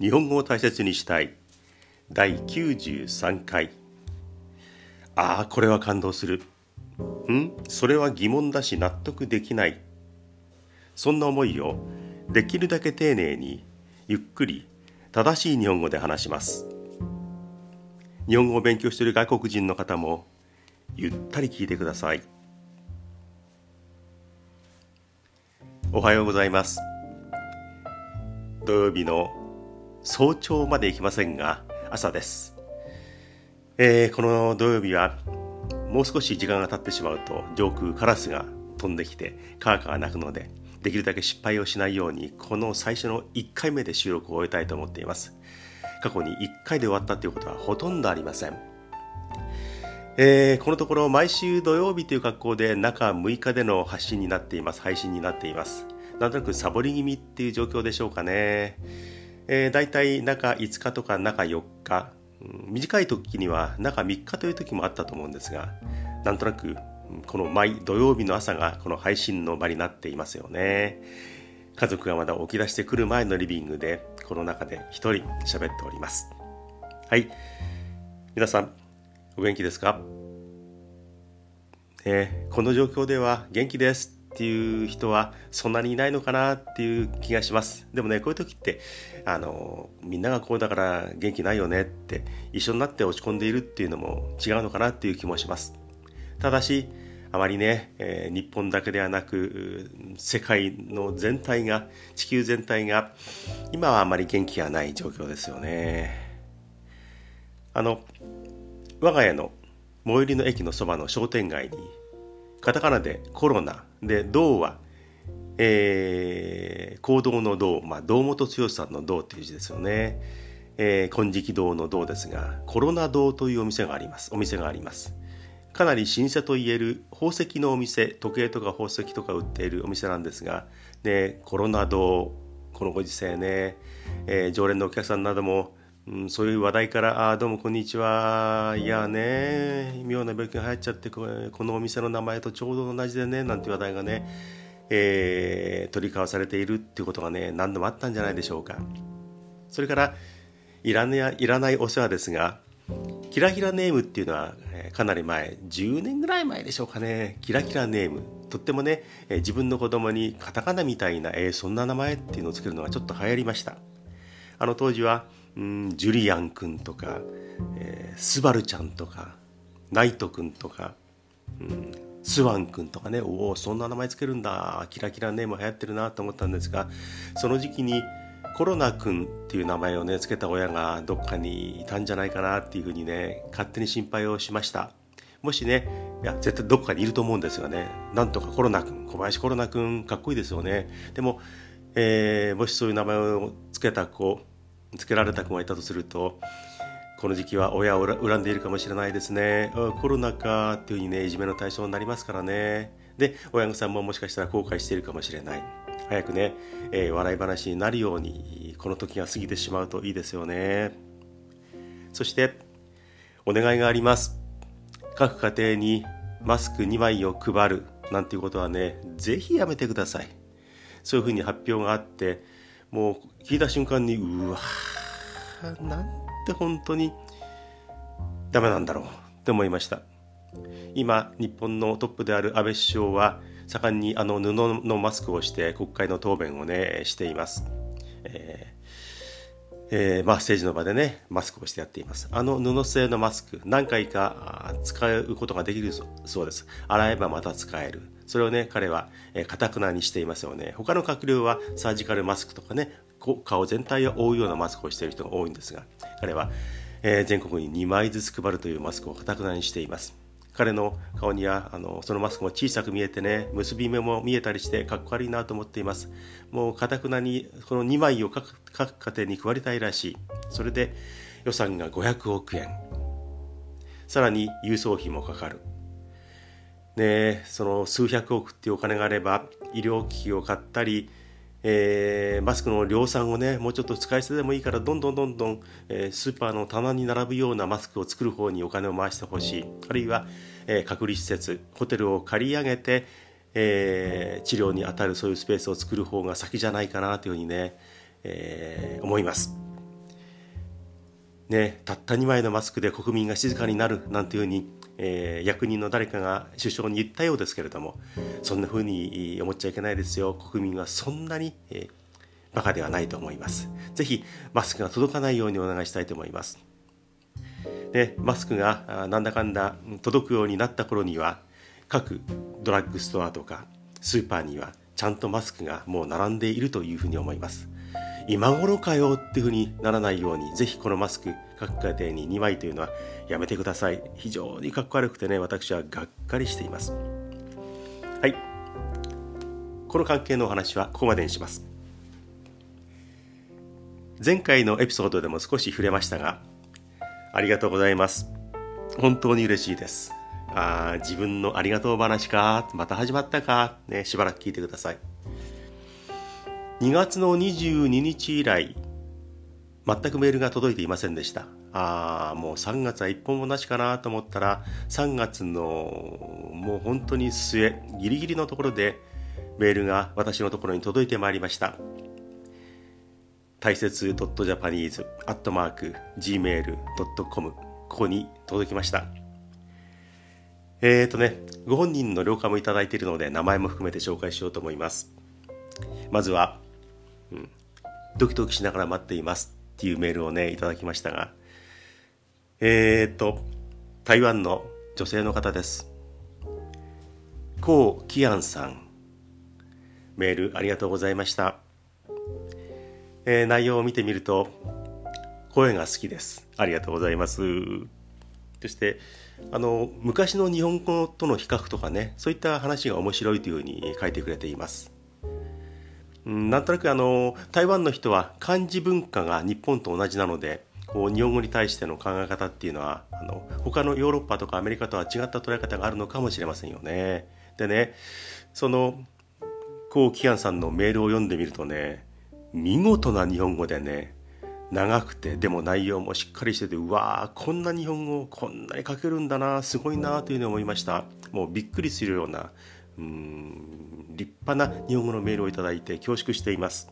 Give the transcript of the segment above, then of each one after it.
日本語を大切にしたい。第93回。ああこれは感動する。ん？それは疑問だし納得できない。そんな思いをできるだけ丁寧にゆっくり正しい日本語で話します。日本語を勉強している外国人の方もゆったり聞いてください。おはようございます。土曜日の早朝まで行きませんが朝です、えー、この土曜日はもう少し時間が経ってしまうと上空カラスが飛んできてカーカーが鳴くのでできるだけ失敗をしないようにこの最初の1回目で収録を終えたいと思っています。過去に1回で終わったということはほとんどありません。えー、このところ毎週土曜日という格好で中6日での発信になっています配信になっています。なんとなくサボり気味っていう状況でしょうかね、えー、だいたい中5日とか中4日、うん、短い時には中3日という時もあったと思うんですがなんとなくこの毎土曜日の朝がこの配信の場になっていますよね。家族がまだ起き出してくる前のリビングでこの中で一人喋っております。はい。皆さんお元気ですか、えー、この状況では元気です。っていう人はそんなにいないのかなっていう気がします。でもねこういう時ってあのみんながこうだから元気ないよねって一緒になって落ち込んでいるっていうのも違うのかなっていう気もします。ただしあまりね、えー、日本だけではなく世界の全体が地球全体が今はあまり元気がない状況ですよね。あの我が家の最寄りの駅のそばの商店街にカタカナでコロナで銅は、えー、行動の銅、まあ、堂本剛さんの銅という字ですよね、えー、金色堂の銅ですがコロナ堂というお店があります。お店があります。かなり老舗といえる宝石のお店時計とか宝石とか売っているお店なんですが、ね、コロナ堂このご時世ね、えー、常連のお客さんなどもうん、そういう話題から「あどうもこんにちは」「いやね妙な病気が流行っちゃってこのお店の名前とちょうど同じでね」なんて話題がね、えー、取り交わされているっていうことがね何度もあったんじゃないでしょうか。それからいら,、ね、いらないお世話ですがキラキラネームっていうのは、えかなり前10年ぐらい前でしょうかね。キラキラネーム。とってもね、え自分の子供にカタカナみたいな、えー、そんな名前っていうのをつけるのがちょっと流行りました。あの当時はうんジュリアン君とか、えー、スバルちゃんとかナイト君とか、うん、スワン君とかねおおそんな名前つけるんだキラキラネーム流行ってるなと思ったんですがその時期にコロナ君っていう名前をねつけた親がどっかにいたんじゃないかなっていうふうにね勝手に心配をしました。もしねいや絶対どっかにいると思うんですがね。なんとかコロナ君小林コロナ君かっこいいですよね。でも、えー、もしそういう名前をつけた子つけられた子がいたとするとこの時期は親を恨んでいるかもしれないですね。コロナかっていうふうにねいじめの対象になりますからね。で親御さんももしかしたら後悔しているかもしれない。早くね、えー、笑い話になるようにこの時が過ぎてしまうといいですよね。そしてお願いがあります。各家庭にマスク2枚を配るなんていうことはねぜひやめてください。そういうふうに発表があってもう聞いた瞬間にうわなんて本当にダメなんだろうって思いました。今日本のトップである安倍首相は盛んにあの布のマスクをして国会の答弁をねしています、えーえー、まあ政治の場でねマスクをしてやっています。あの布製のマスク何回か使うことができるそうです。洗えばまた使える。それをね彼はかたくなにしていますよね。他の閣僚はサージカルマスクとかね顔全体を覆うようなマスクをしている人が多いんですが彼は、えー、全国に2枚ずつ配るというマスクをかたくなにしています。彼の顔にはあのそのマスクも小さく見えてね結び目も見えたりしてかっこ悪いなと思っています。もうかたくなにこの2枚を各家庭に配りたいらしい。それで予算が500億円。さらに郵送費もかかる。ね、その数百億っていうお金があれば医療機器を買ったり、えー、マスクの量産をねもうちょっと使い捨てでもいいからどんどんどんどん、えー、スーパーの棚に並ぶようなマスクを作る方にお金を回してほしい。あるいは、えー、隔離施設ホテルを借り上げて、え、治療に当たるそういうスペースを作る方が先じゃないかなというふうにね、え、思います。ね、たった2枚のマスクで国民が静かになるなんていうふうに、えー、役人の誰かが首相に言ったようですけれどもそんなふうに思っちゃいけないですよ。国民はそんなに、えー、バカではないと思います。ぜひマスクが届かないようにお願いしたいと思います。でマスクがなんだかんだ届くようになった頃には各ドラッグストアとかスーパーにはちゃんとマスクがもう並んでいるというふうに思います。今頃かよっていうふうにならないようにぜひこのマスク各家庭に2枚というのはやめてください。非常にかっこ悪くてね私はがっかりしています。はい。この関係のお話はここまでにします。前回のエピソードでも少し触れましたがありがとうございます。本当に嬉しいです。あ自分のありがとう話かまた始まったかねしばらく聞いてください。2月の22日以来、全くメールが届いていませんでした。ああ、もう3月は一本もなしかなと思ったら、3月のもう本当に末、ギリギリのところでメールが私のところに届いてまいりました。大切 .japanese.gmail.com ここに届きました。えーとね、ご本人の了解もいただいているので名前も含めて紹介しようと思います。まずは、うん、ドキドキしながら待っていますっていうメールをね、いただきましたが、えー、っと、台湾の女性の方です。コウ・キアンさん。メールありがとうございました。えー、内容を見てみると、声が好きです。ありがとうございます。そして、あの、昔の日本語との比較とかね、そういった話が面白いというふうに書いてくれています。なんとなくあの台湾の人は漢字文化が日本と同じなのでこう日本語に対しての考え方っていうのはあの他のヨーロッパとかアメリカとは違った捉え方があるのかもしれませんよね。でねそのこうキアンさんのメールを読んでみるとね見事な日本語でね長くてでも内容もしっかりしててうわーこんな日本語こんなに書けるんだなすごいなというふうに思いましたもうびっくりするような立派な日本語のメールをいただいて恐縮しています、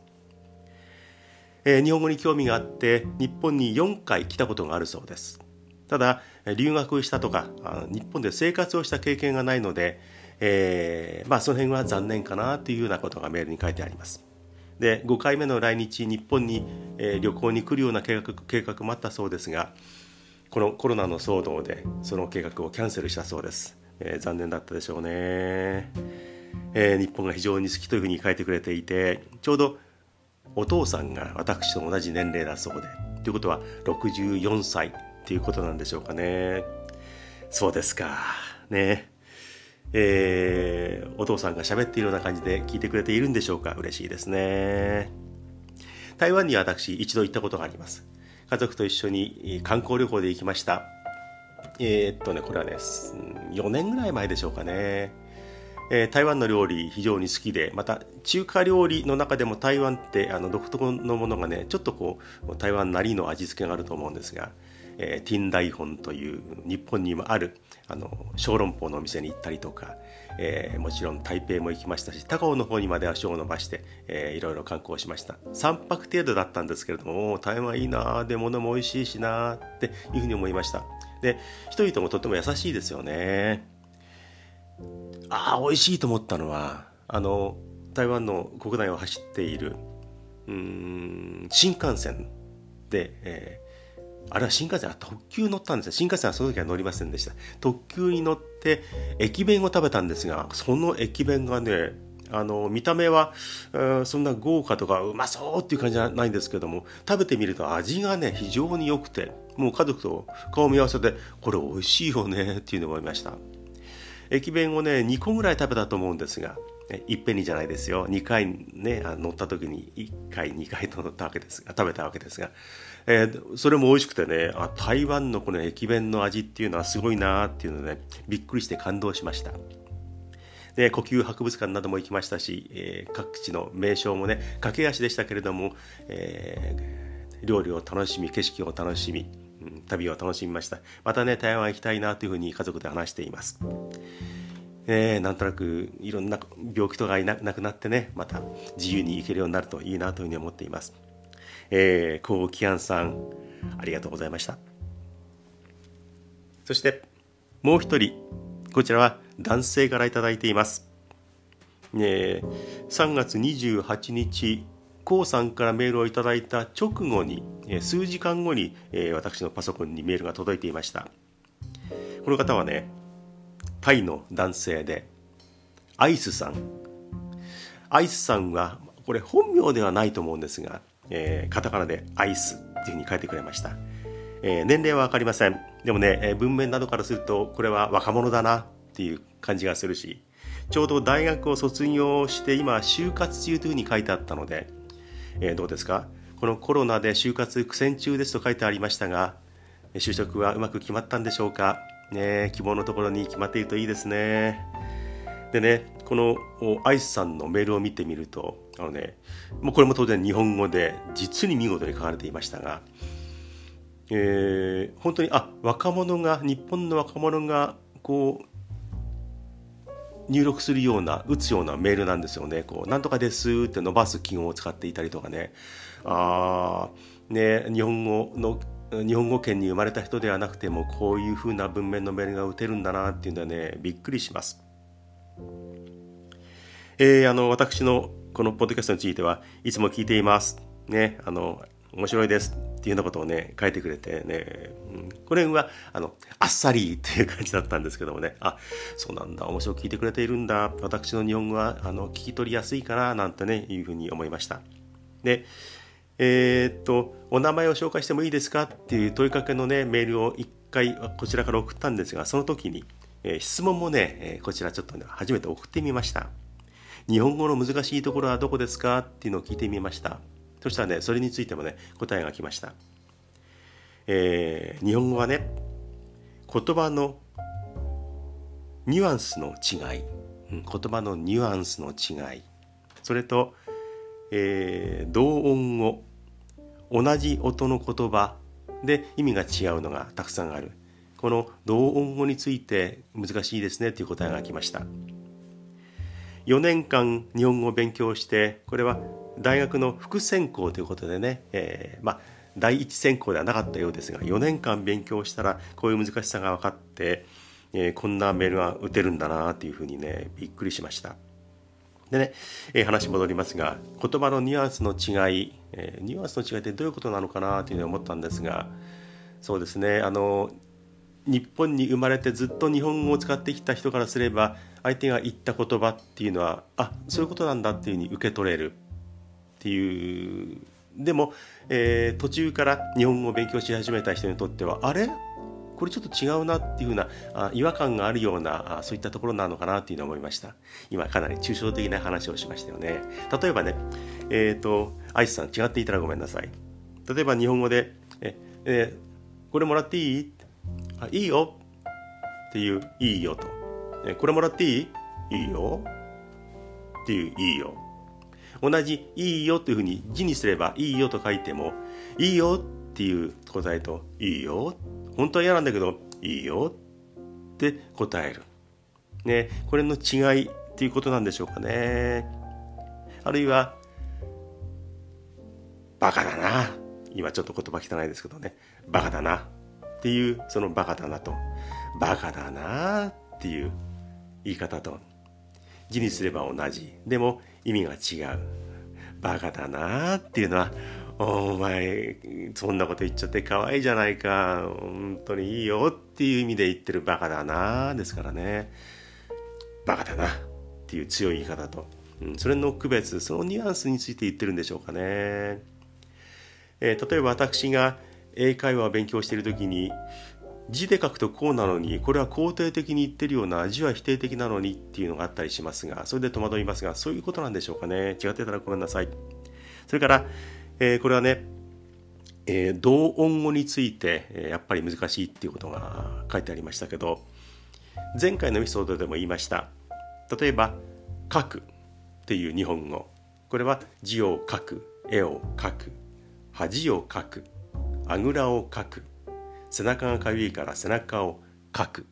えー、日本語に興味があって日本に4回来たことがあるそうです。ただ留学したとか日本で生活をした経験がないので、えー、まあ、その辺は残念かなというようなことがメールに書いてあります。で5回目の来日日本に、えー、旅行に来るような計画計画もあったそうですがこのコロナの騒動でその計画をキャンセルしたそうです。えー、残念だったでしょうね、えー、日本が非常に好きというふうに書いてくれていてちょうどお父さんが私と同じ年齢だそうでということは64歳っていうことなんでしょうかね。そうですか。ね。えー、お父さんが喋っているような感じで聞いてくれているんでしょうか。嬉しいですね。台湾には私一度行ったことがあります。家族と一緒に観光旅行で行きました。えー、っとね、これはね、4年ぐらい前でしょうかね。えー、台湾の料理非常に好きで、また中華料理の中でも台湾ってあの独特のものがね、ちょっとこう、台湾なりの味付けがあると思うんですが、えー、ティンダイホンという日本にもあるあの小籠包のお店に行ったりとか、えー、もちろん台北も行きましたし高尾の方にまで足を伸ばして、えー、いろいろ観光しました3泊程度だったんですけれども台湾いいなで物も美味しいしなっていうふうに思いましたで人々もとっても優しいですよね。ああ美味しいと思ったのはあの台湾の国内を走っているうん新幹線で、えー、あれは新幹線は特急乗ったんですよ新幹線はその時は乗りませんでした。特急に乗って駅弁を食べたんですがその駅弁がねあの見た目は、そんな豪華とかうまそうっていう感じじゃないんですけども食べてみると味がね非常に良くてもう家族と顔見合わせてこれ美味しいよねっていうのを思いました。駅弁をね2個ぐらい食べたと思うんですがいっぺんにじゃないですよ。2回ね乗った時に1回2回と乗ったわけですが食べたわけですが、えー、それも美味しくてねあ台湾のこの駅弁の味っていうのはすごいなっていうので、ね、びっくりして感動しました。で呼吸博物館なども行きましたし、えー、各地の名称もね駆け足でしたけれども、えー、料理を楽しみ景色を楽しみ、うん、旅を楽しみました。またね台湾行きたいなというふうに家族で話しています。えー、なんとなくいろんな病気とかいなくなってねまた自由に行けるようになるといいなというふうに思っています。えー、コウキアンさんありがとうございました。そしてもう一人こちらは男性から頂いています。ね3月28日こうさんからメールをいただいた直後に数時間後に私のパソコンにメールが届いていました。この方はねタイの男性でアイスさん。アイスさんはこれ本名ではないと思うんですが、えー、カタカナでアイスっていうふうに書いてくれました、えー、年齢は分かりません。でもね、文面などからするとこれは若者だなっていう感じがするしちょうど大学を卒業して今就活中というふうに書いてあったので、えー、どうですか？このコロナで就活苦戦中ですと書いてありましたが就職はうまく決まったんでしょうか？ね希望のところに決まっているといいですね。でねこのアイスさんのメールを見てみるとあのねもうこれも当然日本語で実に見事に書かれていましたが、えー、本当にあ若者が日本の若者がこう入力するような打つようなメールなんですよね。こうなんとかですって伸ばす記号を使っていたりとかね。あね日本語の日本語圏に生まれた人ではなくてもこういう風な文面のメールが打てるんだなっていうのはねびっくりします。えー、あの私のこのポッドキャストについてはいつも聞いています。ね、あの面白いですっていうようなことをね書いてくれてね、うん、これはあのあっさりっていう感じだったんですけどもね。あそうなんだ。面白く聞いてくれているんだ。私の日本語はあの聞き取りやすいかななんてねいうふうに思いました。でえー、っとお名前を紹介してもいいですかっていう問いかけのねメールを1回こちらから送ったんですがその時に、えー、質問もね、えこちらちょっと、ね、初めて送ってみました。日本語の難しいところはどこですかっていうのを聞いてみました。そしたらねそれについてもね答えが来ました、えー、日本語はね言葉のニュアンスの違い、うん、言葉のニュアンスの違い。それと、えー、同音語。同じ音の言葉。で意味が違うのがたくさんある。この同音語について難しいですねという答えが来ました。4年間日本語を勉強してこれは大学の副専攻ということでね、えー、まあ第一専攻ではなかったようですが4年間勉強したらこういう難しさが分かって、えー、こんなメールが打てるんだなというふうにねびっくりしました。でね、えー、話戻りますが言葉のニュアンスの違い、えー、ニュアンスの違いってどういうことなのかなというふうに思ったんですがそうですねあの日本に生まれてずっと日本語を使ってきた人からすれば相手が言った言葉っていうのはあそういうことなんだっていうふうに受け取れるっていう。でも、えー、途中から日本語を勉強し始めた人にとってはあれ？これちょっと違うなっていうふうなあ違和感があるようなあそういったところなのかなっていうのを思いました。今かなり抽象的な話をしましたよね。例えばねえっ、ー、とアイスさん違っていたらごめんなさい。例えば日本語でえ、えー、これもらっていい？あいいよ。っていういいよと、えこれもらっていい？いいよ。っていういいよ。同じいいよというふうに字にすればいいよと書いてもいいよっていう答えといいよ本当は嫌なんだけどいいよって答える。ね、これの違いっていうことなんでしょうかね。あるいはバカだな。今ちょっと言葉汚いですけどね。バカだなっていうそのバカだなとバカだなっていう言い方と字にすれば同じ。でも意味が違う。バカだなっていうのはお前そんなこと言っちゃって可愛いじゃないか。本当にいいよっていう意味で言ってるバカだなですからね。バカだなっていう強い言い方と、うん、それの区別そのニュアンスについて言ってるんでしょうかね、えー、例えば私が英会話を勉強している時に字で書くとこうなのにこれは肯定的に言ってるような字は否定的なのにっていうのがあったりしますがそれで戸惑いますがそういうことなんでしょうかね。違ってたらごめんなさい。それから、えー、これはね、えー、同音語について、えー、やっぱり難しいっていうことが書いてありましたけど前回のエピソードでも言いました。例えば「書く」っていう日本語。これは字を書く絵を書く恥を書くあぐらをかく。背中がかゆいから背中をかく。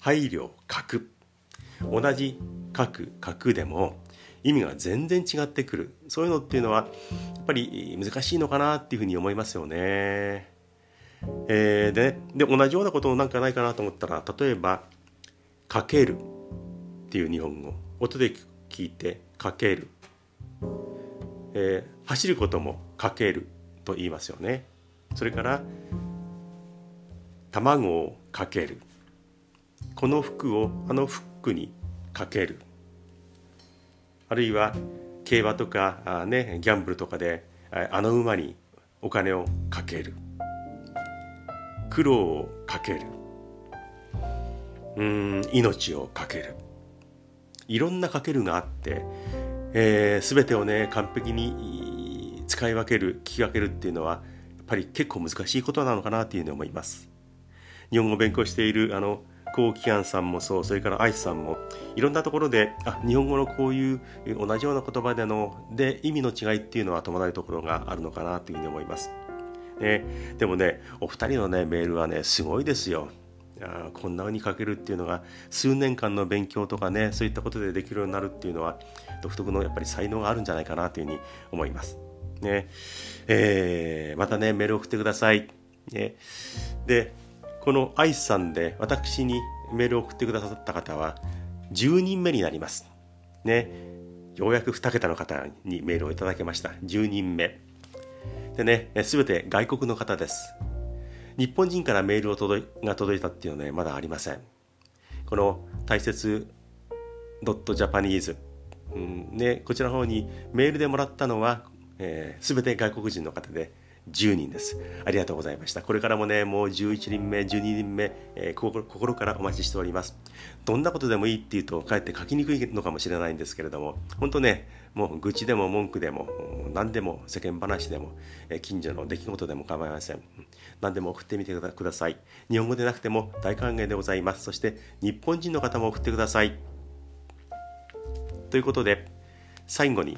配慮かく。同じかくかくでも意味が全然違ってくる。そういうのっていうのはやっぱり難しいのかなっていうふうに思いますよね。えー、でで同じようなことなんかないかなと思ったら例えば「かける」っていう日本語。音で聞いて「かける」えー、走ることも「かける」と言いますよね。それから卵をかける。この服をあの服にかける。あるいは競馬とかあ、ね、ギャンブルとかであの馬にお金をかける。苦労をかける。うん命をかける。いろんなかけるがあって、えー、全てをね完璧に使い分ける聞き分けるっていうのはやっぱり結構難しいことなのかなというふうに思います。日本語を勉強しているあの高木庵さんもそうそれから愛さんもいろんなところであ日本語のこういう同じような言葉でので意味の違いっていうのは伴うところがあるのかなというふうに思います。ね、でもねお二人のねメールはねすごいですよ。あこんな風に書けるっていうのが数年間の勉強とかねそういったことでできるようになるっていうのは独特のやっぱり才能があるんじゃないかなというふうに思います。ねえー、またねメール送ってください。ね、でこの愛さんで私にメールを送ってくださった方は10人目になります。ね、ようやく2桁の方にメールをいただけました。10人目。でね、すべて外国の方です。日本人からメールを届いが届いたっていうのはね、まだありません。この大切 .japanese、うんね、こちらの方にメールでもらったのは、えー、全て外国人の方で10人です。ありがとうございました。これからもね、もう11人目、12人目、えー、心心からお待ちしております。どんなことでもいいっていうと、かえって書きにくいのかもしれないんですけれども、本当ね、もう愚痴でも文句でも、何でも世間話でも、え近所の出来事でも構いません。何でも送ってみてください。日本語でなくても大歓迎でございます。そして、日本人の方も送ってください。ということで、最後に、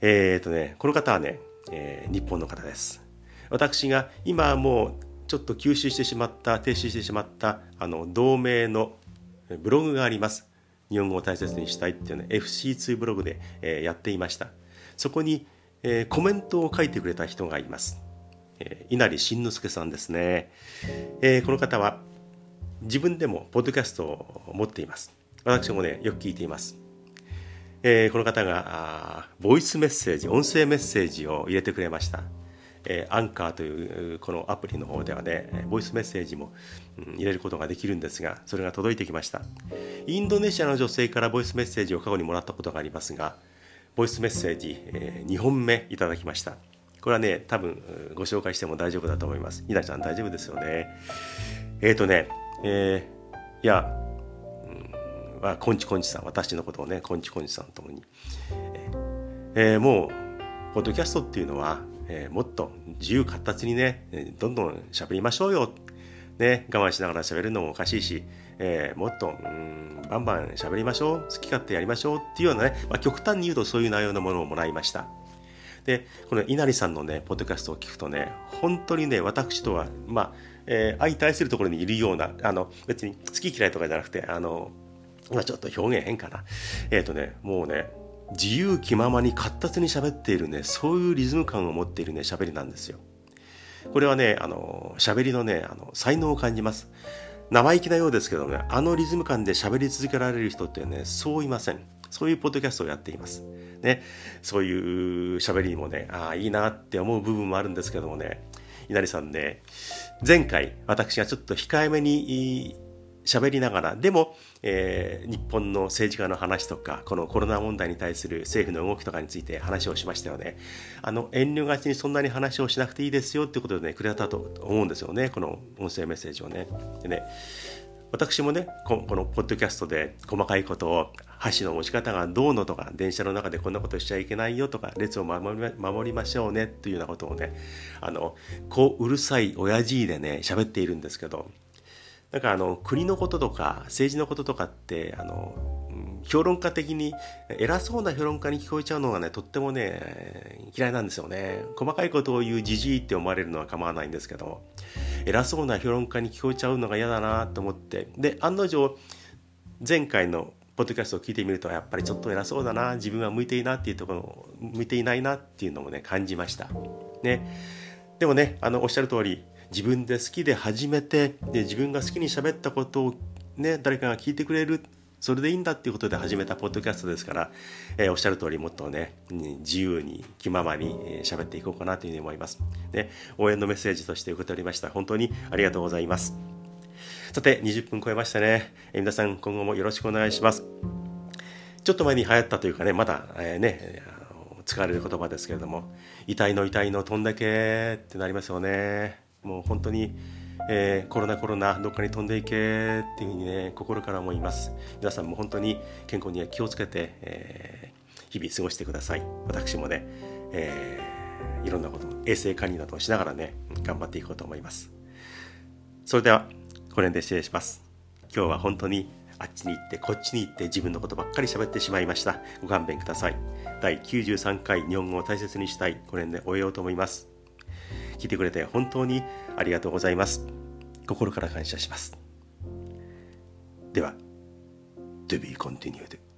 えっ、とね、この方はね、えー、日本の方です。私が今もうちょっと吸収してしまった停止してしまったあの同名のブログがあります。日本語を大切にしたいっていうのね FC2 ブログで、えー、やっていました。そこに、えー、コメントを書いてくれた人がいます。えー、稲荷慎之介さんですね、えー、この方は自分でもポッドキャストを持っています。私もね、よく聞いています。えー、この方がボイスメッセージ音声メッセージを入れてくれました、えー、アンカーというこのアプリの方ではねボイスメッセージも、うん、入れることができるんですがそれが届いてきました。インドネシアの女性からボイスメッセージを過去にもらったことがありますがボイスメッセージ、えー、2本目いただきました。これはね多分ご紹介しても大丈夫だと思います。稲ちゃん大丈夫ですよね。えっ、ー、とねえー、いやはこんちこんちさん私のことをねこんちこんちさんともに、えー、もうポッドキャストっていうのは、えー、もっと自由活発にねどんどん喋りましょうよ、ね、我慢しながら喋るのもおかしいし、えー、もっとうんバンバン喋りましょう好き勝手やりましょうっていうようなね、まあ、極端に言うとそういう内容のものをもらいました。でこの稲荷さんのねポッドキャストを聞くとね本当にね私とはまあえー、相対するところにいるようなあの別に好き嫌いとかじゃなくてあのまあちょっと表現変かな。えっ、ー、とね、もうね、自由気ままに活発に喋っているね、そういうリズム感を持っているね、喋りなんですよ。これはね、あの、喋りのね、あの、才能を感じます。生意気なようですけどね、あのリズム感で喋り続けられる人ってね、そういません。そういうポッドキャストをやっています。ね、そういう喋りもね、ああ、いいなって思う部分もあるんですけどもね、稲荷さんね、前回私がちょっと控えめに喋りながら、でも、えー、日本の政治家の話とか、このコロナ問題に対する政府の動きとかについて話をしましたよね。あの、遠慮がちにそんなに話をしなくていいですよってことでね、くれたと思うんですよね、この音声メッセージをね。でね、私もねこのポッドキャストで細かいことを箸の持ち方がどうのとか電車の中でこんなことしちゃいけないよとか列を守り守りましょうねというようなことをねあのこううるさい親父でね喋っているんですけどなんかあの国のこととか政治のこととかってあの評論家的に偉そうな評論家に聞こえちゃうのがねとってもね嫌いなんですよね。細かいことを言うじじいって思われるのは構わないんですけど偉そうな評論家に聞こえちゃうのが嫌だなと思って。で案の定前回のポッドキャストを聞いてみるとやっぱりちょっと偉そうだな自分は向いていなっていうところ向いていないなっていうのもね感じました。ね。でもねあのおっしゃる通り自分で好きで始めてで自分が好きに喋ったことをね誰かが聞いてくれるそれでいいんだっていうことで始めたポッドキャストですから、えー、おっしゃる通りもっとね自由に気ままに喋、えー、っていこうかなというふうに思います、ね、応援のメッセージとして受け取りました。本当にありがとうございます。さて20分超えましたね、えー、皆さん今後もよろしくお願いします。ちょっと前に流行ったというかねまだ、えー、ね使われる言葉ですけれども痛いの痛いの飛んだけってなりますよね。もう本当に、えー、コロナコロナどっかに飛んでいけっていうふうにね心から思います。皆さんも本当に健康には気をつけて、えー、日々過ごしてください。私もね、えー、いろんなこと衛生管理などをしながらね頑張っていこうと思います。それではこの辺で失礼します。今日は本当にあっちに行ってこっちに行って自分のことばっかり喋ってしまいました。ご勘弁ください。第93回日本語を大切にしたい。これで終えようと思います。聞いてくれて本当にありがとうございます。心から感謝します。では To be continued.